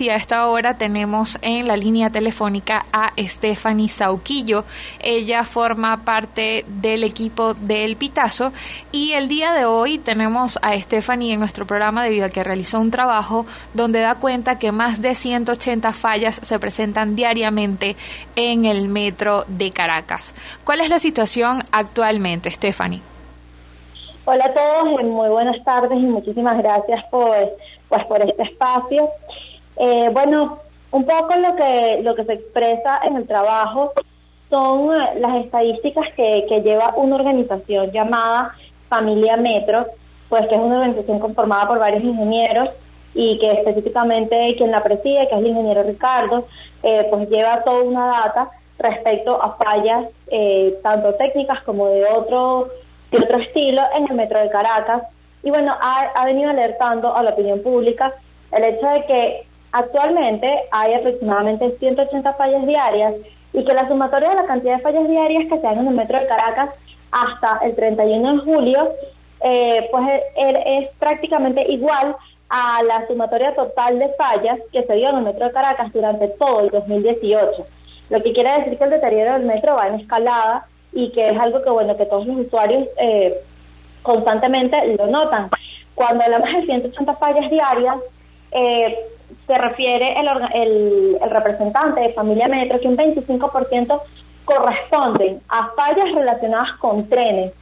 y a esta hora tenemos en la línea telefónica a Stephanie Sauquillo. Ella forma parte del equipo del Pitazo y el día de hoy tenemos a Stephanie en nuestro programa debido a que realizó un trabajo donde da cuenta que más de 180 fallas se presentan diariamente en el metro de Caracas. ¿Cuál es la situación actualmente, Stephanie? Hola a todos, muy buenas tardes y muchísimas gracias por, pues, por este espacio. Eh, bueno, un poco lo que, lo que se expresa en el trabajo son eh, las estadísticas que, que lleva una organización llamada Familia Metro, pues que es una organización conformada por varios ingenieros y que específicamente quien la preside, que es el ingeniero Ricardo, eh, pues lleva toda una data respecto a fallas eh, tanto técnicas como de otro, de otro estilo en el metro de Caracas. Y bueno, ha, ha venido alertando a la opinión pública el hecho de que Actualmente hay aproximadamente 180 fallas diarias y que la sumatoria de la cantidad de fallas diarias que se dan en el metro de Caracas hasta el 31 de julio, eh, pues es, prácticamente igual a la sumatoria total de fallas que se dio en el metro de Caracas durante todo el 2018. Lo que quiere decir que el deterioro del metro va en escalada y que es algo que bueno que todos los usuarios eh, constantemente lo notan. Cuando hablamos de 180 fallas diarias, eh, se refiere el, el, el, representante de Familia Metro que un 25% corresponden a fallas relacionadas con trenes.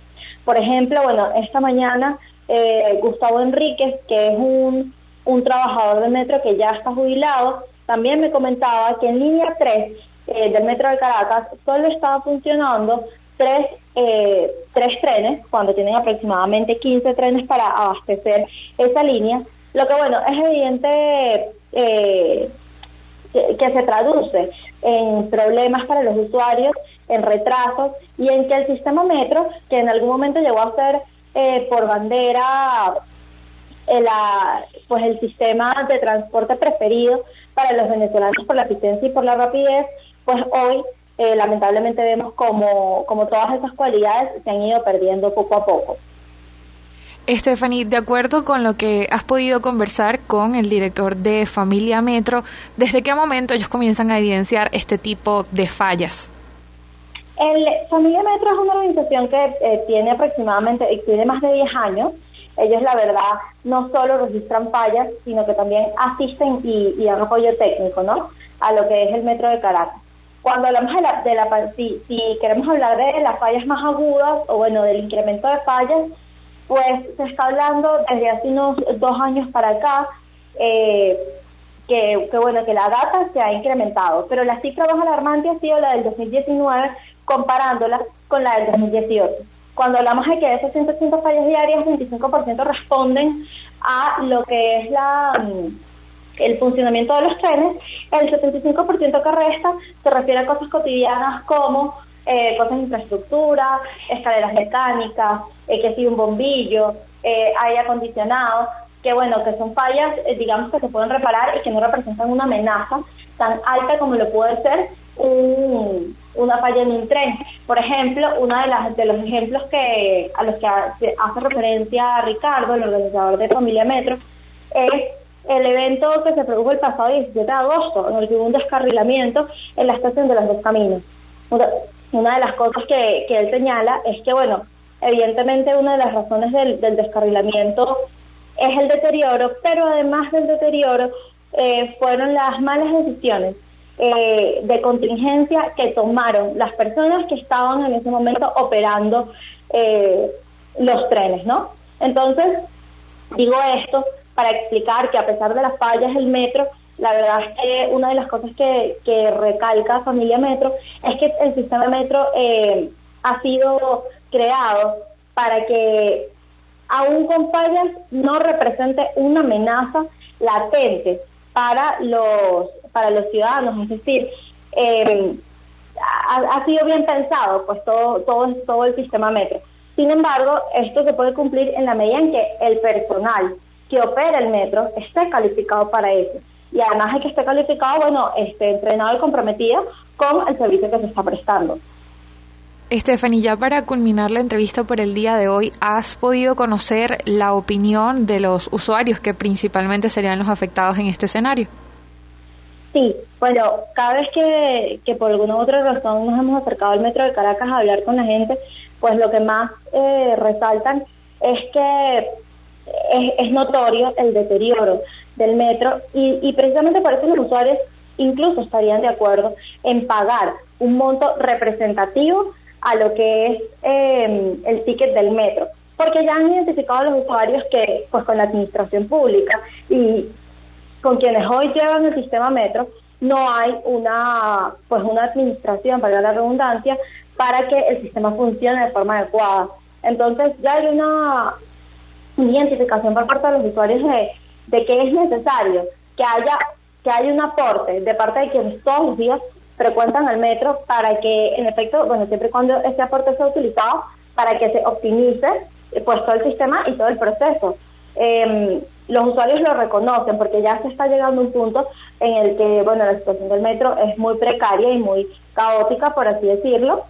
Por ejemplo, bueno, esta mañana eh, Gustavo Enríquez, que es un, un trabajador del metro que ya está jubilado, también me comentaba que en línea 3 eh, del metro de Caracas solo estaba funcionando tres, eh, tres trenes, cuando tienen aproximadamente 15 trenes para abastecer esa línea, lo que bueno, es evidente eh, que, se traduce en problemas para los usuarios, en retrasos y en que el sistema metro, que en algún momento llegó a ser eh, por bandera el, eh, pues el sistema de transporte preferido para los venezolanos por la eficiencia y por la rapidez, pues hoy eh, lamentablemente vemos como, como todas esas cualidades se han ido perdiendo poco a poco. Stephanie, de acuerdo con lo que has podido conversar con el director de Familia Metro, ¿desde qué momento ellos comienzan a evidenciar este tipo de fallas? El Familia Metro es una organización que eh, tiene aproximadamente, eh, tiene más de 10 años. Ellos, la verdad, no solo registran fallas, sino que también asisten y, dan apoyo técnico, ¿no? A lo que es el Metro de Caracas. Cuando hablamos de la, de la si, si queremos hablar de las fallas más agudas, o bueno, del incremento de fallas, pues se está hablando desde hace unos dos años para acá eh, que, bueno que la data se ha incrementado, pero la cifra más alarmante ha sido la del 2019 comparándola con la del 2018. Cuando hablamos de que de esos 180 fallas diarias, 25% responden a lo que es la mm, el funcionamiento de los trenes, el 75% que resta se refiere a cosas cotidianas como eh, cosas de infraestructura, escaleras mecánicas, eh, que si un bombillo, eh, aire acondicionado, que bueno, que son fallas, eh, digamos, que se pueden reparar y que no representan una amenaza tan alta como lo puede ser un, una falla en un tren. Por ejemplo, uno de, las, de los ejemplos que a los que hace referencia Ricardo, el organizador de Familia Metro, es el evento que se produjo el pasado 17 de agosto, en el segundo descarrilamiento en la estación de los dos caminos una de las cosas que, que él señala es que, bueno, evidentemente una de las razones del, del descarrilamiento es el deterioro, pero además del deterioro eh, fueron las malas decisiones eh, de contingencia que tomaron las personas que estaban en ese momento operando eh, los trenes, ¿no? Entonces, digo esto para explicar que a pesar de las fallas del metro, la verdad es que una de las cosas que, que recalca Familia Metro es que el sistema Metro eh, ha sido creado para que aún con fallas no represente una amenaza latente para los para los ciudadanos, es decir, eh, ha, ha, sido bien pensado pues todo todo todo el sistema metro. Sin embargo, esto se puede cumplir en la medida en que el personal que opera el metro esté calificado para eso y además hay que estar calificado, bueno, este, entrenado y comprometido con el servicio que se está prestando. Stephanie, ya para culminar la entrevista por el día de hoy, ¿has podido conocer la opinión de los usuarios que principalmente serían los afectados en este escenario? Sí, bueno, cada vez que, que por alguna otra razón nos hemos acercado al metro de Caracas a hablar con la gente, pues lo que más eh, resaltan es que es, es, notorio el deterioro del metro y, y precisamente por eso los usuarios incluso estarían de acuerdo en pagar un monto representativo a lo que es eh, el ticket del metro, porque ya han identificado los usuarios que, pues con la administración pública y con quienes hoy llevan el sistema metro, no hay una, pues una administración, para la redundancia, para que el sistema funcione de forma adecuada. Entonces ya hay una identificación por parte de los usuarios de, de que es necesario que haya que haya un aporte de parte de quienes todos los días frecuentan el metro para que, en efecto, bueno, siempre y cuando ese aporte sea utilizado, para que se optimice pues todo el sistema y todo el proceso. Eh, los usuarios lo reconocen porque ya se está llegando a un punto en el que, bueno, la situación del metro es muy precaria y muy caótica, por así decirlo.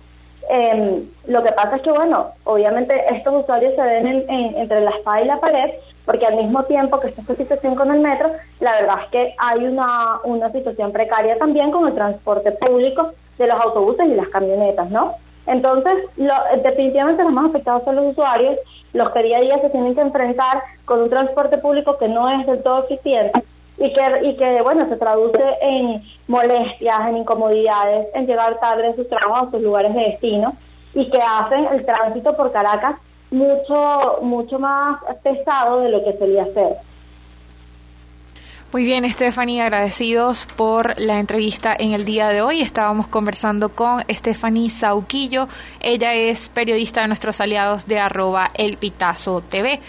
Eh, lo que pasa es que, bueno, obviamente estos usuarios se ven en, entre la espada y la pared porque al mismo tiempo que está esta situación con el metro, la verdad es que hay una, una situación precaria también con el transporte público de los autobuses y las camionetas, ¿no? Entonces, lo, definitivamente los más afectados son los usuarios, los que día a día se tienen que enfrentar con un transporte público que no es del todo eficiente y que, y que bueno, se traduce en molestias, en incomodidades, en llegar tarde a sus trabajos, a sus lugares de destino y que hacen el tránsito por Caracas mucho, mucho más pesado de lo que solía ser. Muy bien, Stephanie, agradecidos por la entrevista en el día de hoy. Estábamos conversando con Stephanie Sauquillo. Ella es periodista de nuestros aliados de arroba El Pitazo TV.